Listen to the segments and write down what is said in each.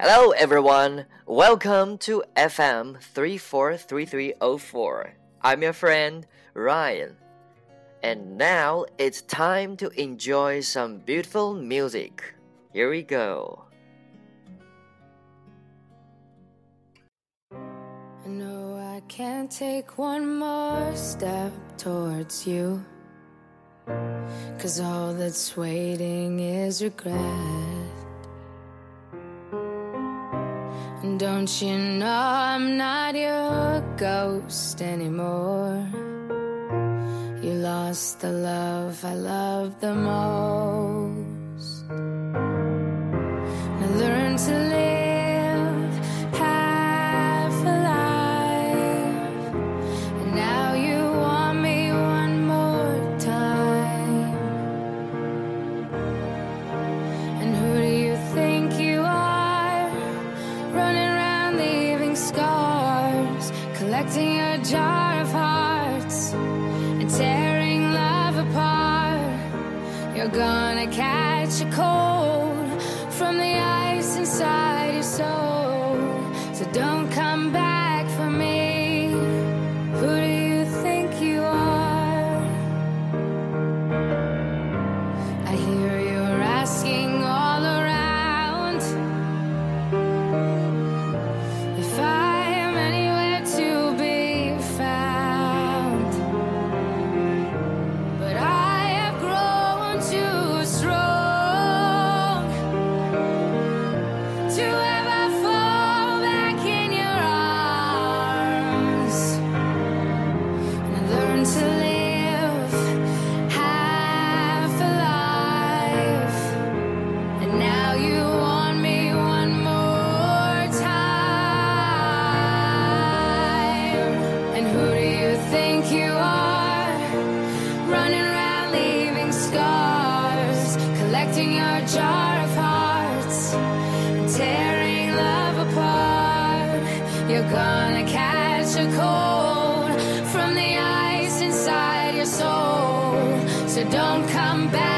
Hello, everyone. Welcome to FM 343304. I'm your friend Ryan. And now it's time to enjoy some beautiful music. Here we go. Know I can't take one more step towards you. Cause all that's waiting is regret. Don't you know I'm not your ghost anymore? You lost the love I loved the most. Your jar of hearts and tearing love apart. You're gonna catch a cold from the ice inside your soul. So don't come back So don't come back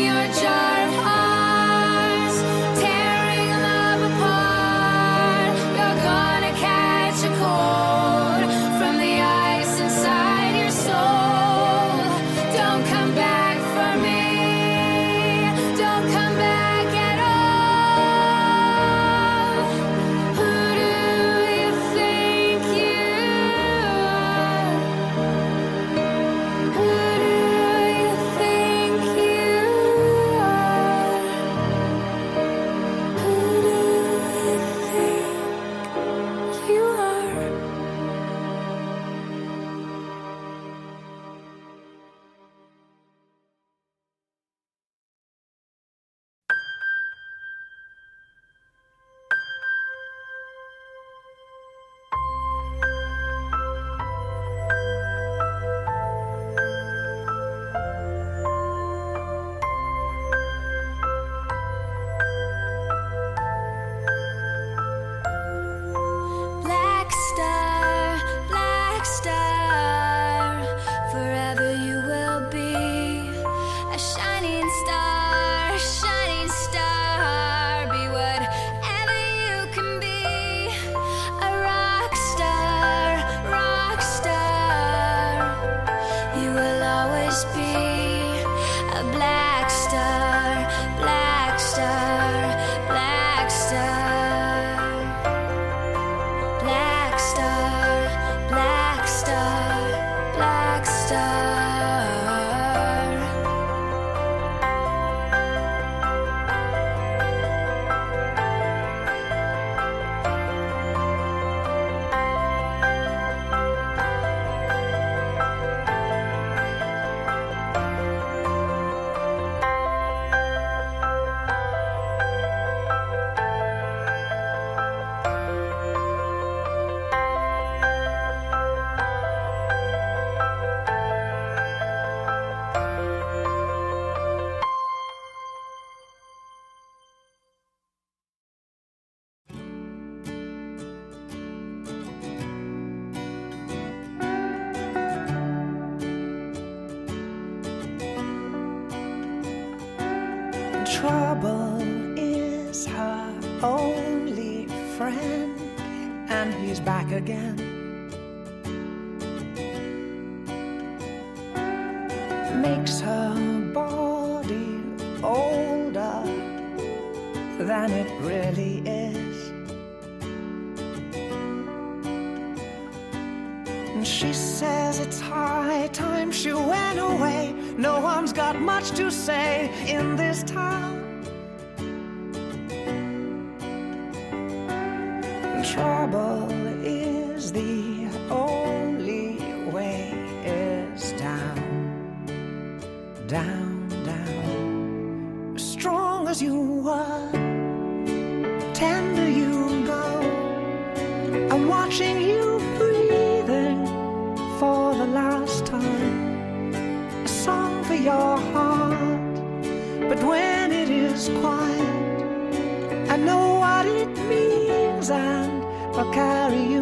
your child. Trouble is her only friend, and he's back again. And she says it's high time she went away. No one's got much to say in this town. Trouble is the only way is down, down, down. Strong as you were, tender you go. I'm watching you is quiet, I know what it means and I'll carry you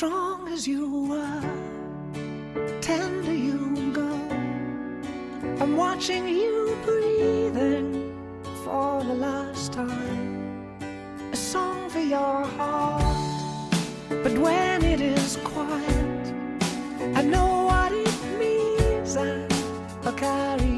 strong as you were, tender you go. I'm watching you breathing for the last time. A song for your heart. But when it is quiet, I know what it means, I'll carry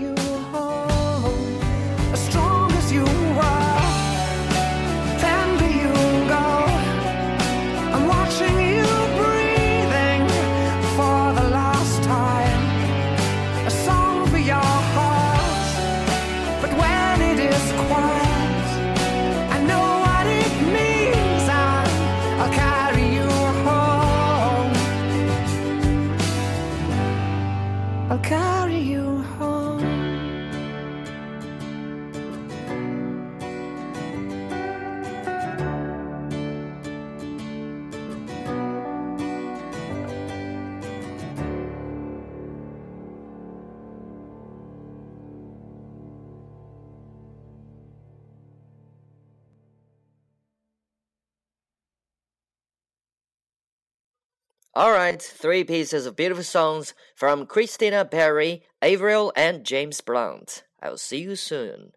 Alright, three pieces of beautiful songs from Christina Perri, Avril, and James Blunt. I'll see you soon.